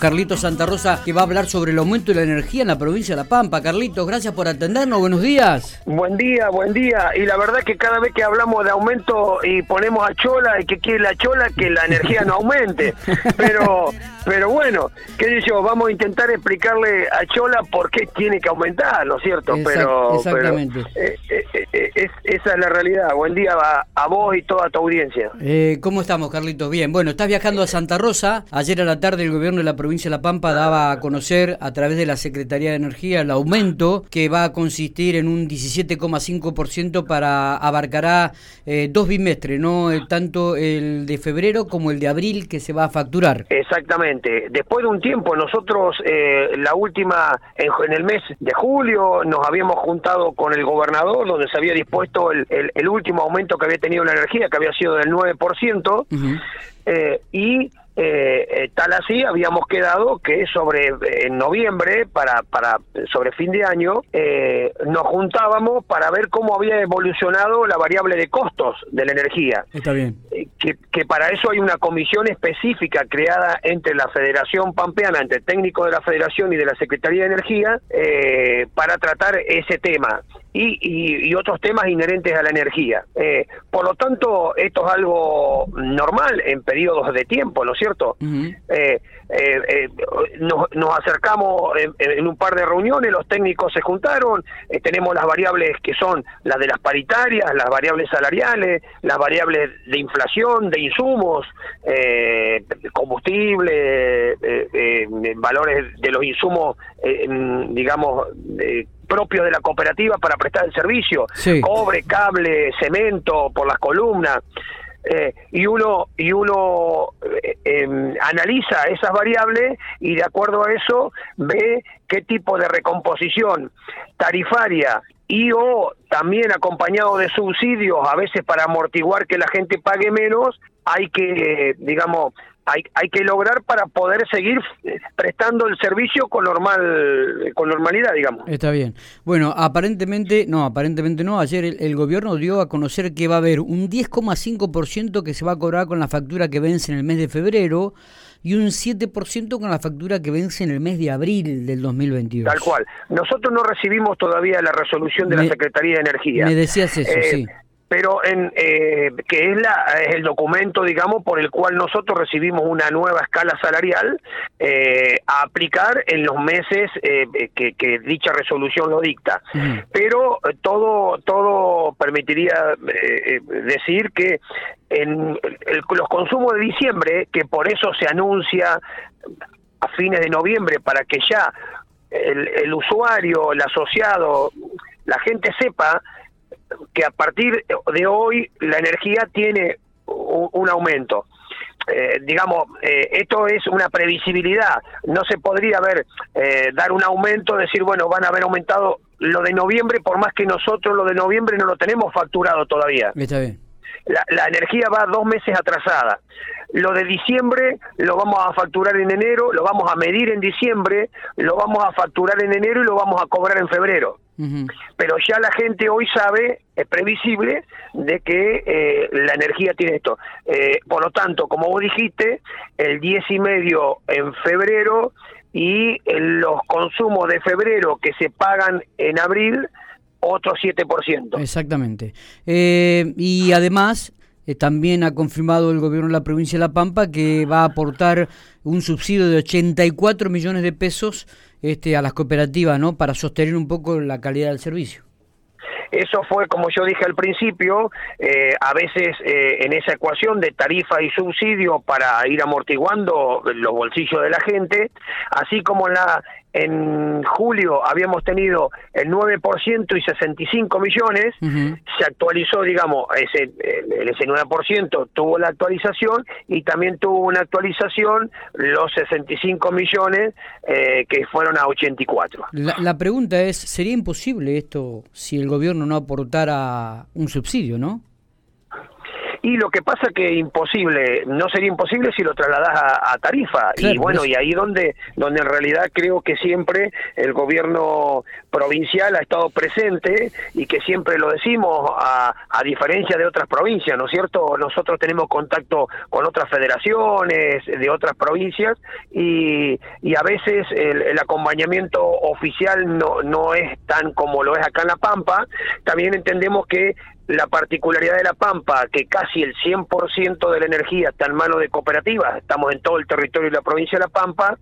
Carlitos Santa Rosa, que va a hablar sobre el aumento de la energía en la provincia de La Pampa. Carlitos, gracias por atendernos, buenos días. Buen día, buen día. Y la verdad que cada vez que hablamos de aumento y ponemos a Chola, y que quiere la Chola, que la energía no aumente. Pero, pero bueno, qué sé yo, vamos a intentar explicarle a Chola por qué tiene que aumentar, ¿no es cierto? pero, exactamente. Eh, eh, eh, esa es la realidad. Buen día a, vos y toda tu audiencia. ¿Cómo estamos, Carlitos? Bien, bueno, estás viajando a Santa Rosa. Ayer a la tarde el gobierno de la provincia provincia de La Pampa daba a conocer a través de la Secretaría de Energía el aumento que va a consistir en un 17,5% para abarcará eh, dos bimestres, no eh, tanto el de febrero como el de abril que se va a facturar. Exactamente. Después de un tiempo, nosotros eh, la última, en, el mes de julio, nos habíamos juntado con el gobernador, donde se había dispuesto el, el, último aumento que había tenido la energía, que había sido del 9%, y eh, eh, tal así habíamos quedado que sobre eh, en noviembre para para sobre fin de año nos juntábamos para ver cómo había evolucionado la variable de costos de la energía. Está bien. Que, que para eso hay una comisión específica creada entre la Federación Pampeana entre el técnico de la Federación y de la Secretaría de Energía para tratar ese tema y, y, otros temas inherentes a la energía. Eh, por lo tanto, esto es algo normal en periodos de tiempo, ¿no es cierto? Eh, eh, nos, nos, acercamos en, un par de reuniones, los técnicos se juntaron, tenemos las variables que son las de las paritarias, las variables salariales, las variables de inflación, de insumos, combustible, valores de los insumos, digamos, propios de la cooperativa para prestar el servicio, cobre, cable, cemento por las columnas. Eh, y uno y uno eh, em, analiza esas variables y de acuerdo a eso ve qué tipo de recomposición tarifaria y o también acompañado de subsidios a veces para amortiguar que la gente pague menos hay que digamos hay, hay que lograr para poder seguir eh, prestando el servicio con normal con normalidad, digamos. Está bien. Bueno, aparentemente, no, aparentemente no. Ayer el, gobierno dio a conocer que va a haber un 10,5% que se va a cobrar con la factura que vence en el mes de febrero y un 7% con la factura que vence en el mes de abril del 2022. Tal cual. Nosotros no recibimos todavía la resolución de la Secretaría de Energía. Me decías eso, eh, sí pero en, eh, que es, la, es el documento, digamos, por el cual nosotros recibimos una nueva escala salarial eh, a aplicar en los meses eh, que, que, dicha resolución lo dicta. Pero todo, todo permitiría decir que en los consumos de diciembre, que por eso se anuncia a fines de noviembre para que ya el, el usuario, el asociado, la gente sepa que a partir de hoy la energía tiene un, aumento. Eh, digamos, eh, esto es una previsibilidad. No se podría ver, eh, dar un aumento, decir, bueno, van a haber aumentado lo de noviembre, por más que nosotros lo de noviembre no lo tenemos facturado todavía. Está bien. La, la energía va dos meses atrasada. Lo de diciembre lo vamos a facturar en enero, lo vamos a medir en diciembre, lo vamos a facturar en enero y lo vamos a cobrar en febrero. Pero ya la gente hoy sabe, es previsible, de que eh, la energía tiene esto. Eh, por lo tanto, como vos dijiste, el 10 y medio en febrero y los consumos de febrero que se pagan en abril, otro 7%. Exactamente. Eh, y además, también ha confirmado el gobierno de la provincia de La Pampa que va a aportar un subsidio de 84 millones de pesos este, a las cooperativas, ¿no? Para sostener un poco la calidad del servicio. Eso fue, como yo dije al principio, eh, a veces eh, en esa ecuación de tarifa y subsidio para ir amortiguando los bolsillos de la gente, así como la en julio habíamos tenido el 9% y 65 millones, se actualizó, digamos, ese, ese 9% tuvo la actualización y también tuvo una actualización los 65 millones eh, que fueron a 84. La, la pregunta es, ¿sería imposible esto si el gobierno no aportara un subsidio, no? Y lo que pasa que imposible, no sería imposible si lo trasladas a, tarifa. y bueno, y ahí donde, donde en realidad creo que siempre el gobierno provincial ha estado presente y que siempre lo decimos, a, a diferencia de otras provincias, ¿no es cierto? Nosotros tenemos contacto con otras federaciones de otras provincias y, y a veces el, el acompañamiento oficial no, no es tan como lo es acá en La Pampa. También entendemos que la particularidad de La Pampa, que casi el 100% de la energía está en manos de cooperativas, estamos en todo el territorio de la provincia de La Pampa,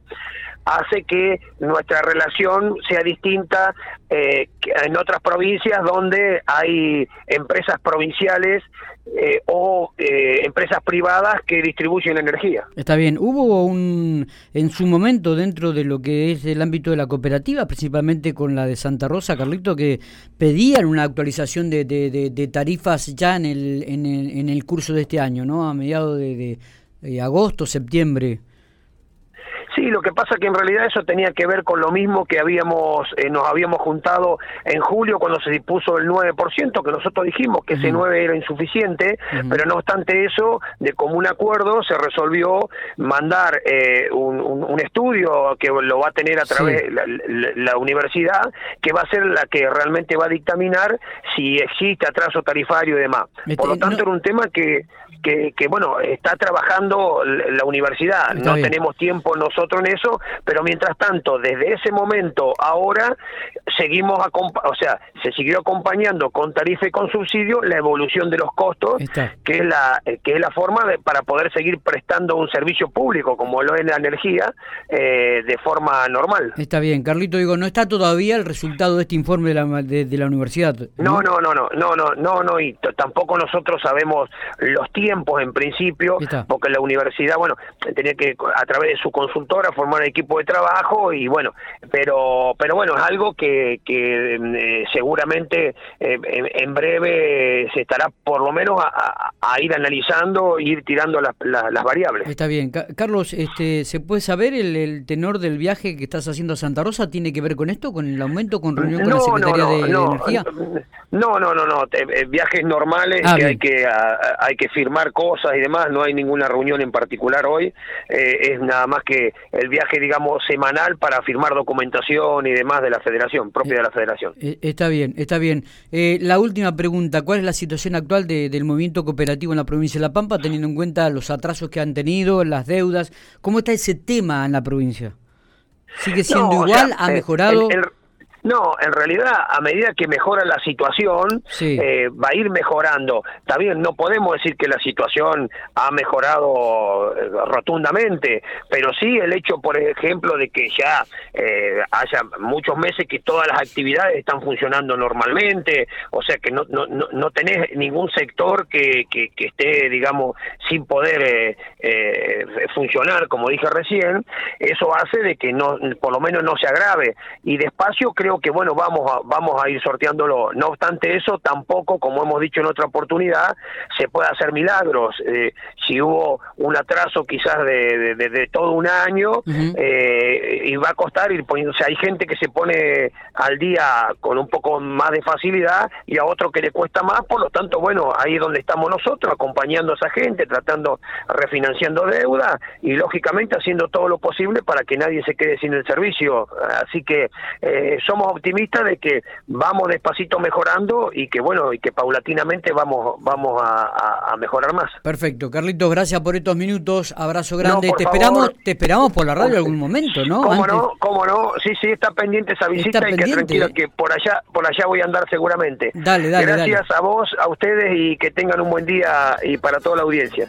hace que nuestra relación sea distinta eh, en otras provincias donde hay empresas provinciales eh, o eh, empresas privadas que distribuyen energía. Está bien. Hubo un, en su momento, dentro de lo que es el ámbito de la cooperativa, principalmente con la de Santa Rosa, Carlito, que pedían una actualización de, de, tarifas ya en el, en, el, en el curso de este año, ¿no? A mediados de, de agosto, septiembre. Sí, lo que pasa que en realidad eso tenía que ver con lo mismo que habíamos eh, nos habíamos juntado en julio cuando se dispuso el 9%, que nosotros dijimos que ese 9 era insuficiente, pero no obstante eso, de común acuerdo se resolvió mandar eh, un, estudio que lo va a tener a través de la, universidad, que va a ser la que realmente va a dictaminar si existe atraso tarifario y demás. Por lo tanto, era un tema que que, que, bueno, está trabajando la universidad. no tenemos tiempo nosotros en eso, pero mientras tanto, desde ese momento ahora, seguimos, o sea, se siguió acompañando con tarifa y con subsidio la evolución de los costos, que es la que es la forma de, para poder seguir prestando un servicio público, como lo es la energía, eh, de forma normal. Está bien, Carlito, digo, ¿no está todavía el resultado de este informe de la, de, la universidad? No, no, no, no, no, no, no, no, y tampoco nosotros sabemos los tiempos en principio, porque la universidad, bueno, tenía que a través de su consultora formar equipo de trabajo y bueno, pero pero bueno, es algo que, que eh, seguramente eh, en, breve se estará por lo menos a, ir analizando ir tirando las, las, variables. Está bien. Carlos, este, ¿se puede saber el, tenor del viaje que estás haciendo a Santa Rosa? ¿Tiene que ver con esto, con el aumento, con reunión con la Secretaría de, Energía? No, no, no, no, eh, viajes normales ah, que hay que hay que firmar cosas y demás, no hay ninguna reunión en particular hoy, eh, es nada más que el viaje, digamos, semanal para firmar documentación y demás de la federación, propia de la federación. Eh, está bien, está bien. Eh, la última pregunta, ¿cuál es la situación actual del movimiento cooperativo en la provincia de La Pampa, teniendo en cuenta los atrasos que han tenido, las deudas? ¿Cómo está ese tema en la provincia? ¿Sigue siendo igual? ¿Ha mejorado? No, en realidad, a medida que mejora la situación, eh, va a ir mejorando. Bien, no podemos decir que la situación ha mejorado eh, rotundamente, pero sí el hecho, por ejemplo, de que ya eh, haya muchos meses que todas las actividades están funcionando normalmente, o sea que no, no, no, tenés ningún sector que, que, esté, digamos, sin poder funcionar, como dije recién, eso hace de que no, por lo menos no se agrave. Y despacio creo que bueno vamos a, vamos a ir sorteándolo. No obstante eso, tampoco, como hemos dicho en otra oportunidad, se puede hacer milagros. Eh, si hubo un atraso quizás de, de, todo un año eh, y va a costar ir poniéndose. Hay gente que se pone al día con un poco más de facilidad y a otro que le cuesta más. Por lo tanto, bueno, ahí es donde estamos nosotros acompañando a esa gente, tratando refinanciando deuda y lógicamente haciendo todo lo posible para que nadie se quede sin el servicio. Así que eh, somos optimistas de que vamos despacito mejorando y que bueno y que paulatinamente vamos vamos a, mejorar más. Perfecto, Carlitos, gracias por estos minutos, abrazo grande. te esperamos, te esperamos por la radio algún momento, ¿no? Cómo no, cómo no, sí, sí, está pendiente esa visita y que tranquilo que por allá, por allá voy a andar seguramente. Dale, dale. Gracias a vos, a ustedes y que tengan un buen día y para toda la audiencia.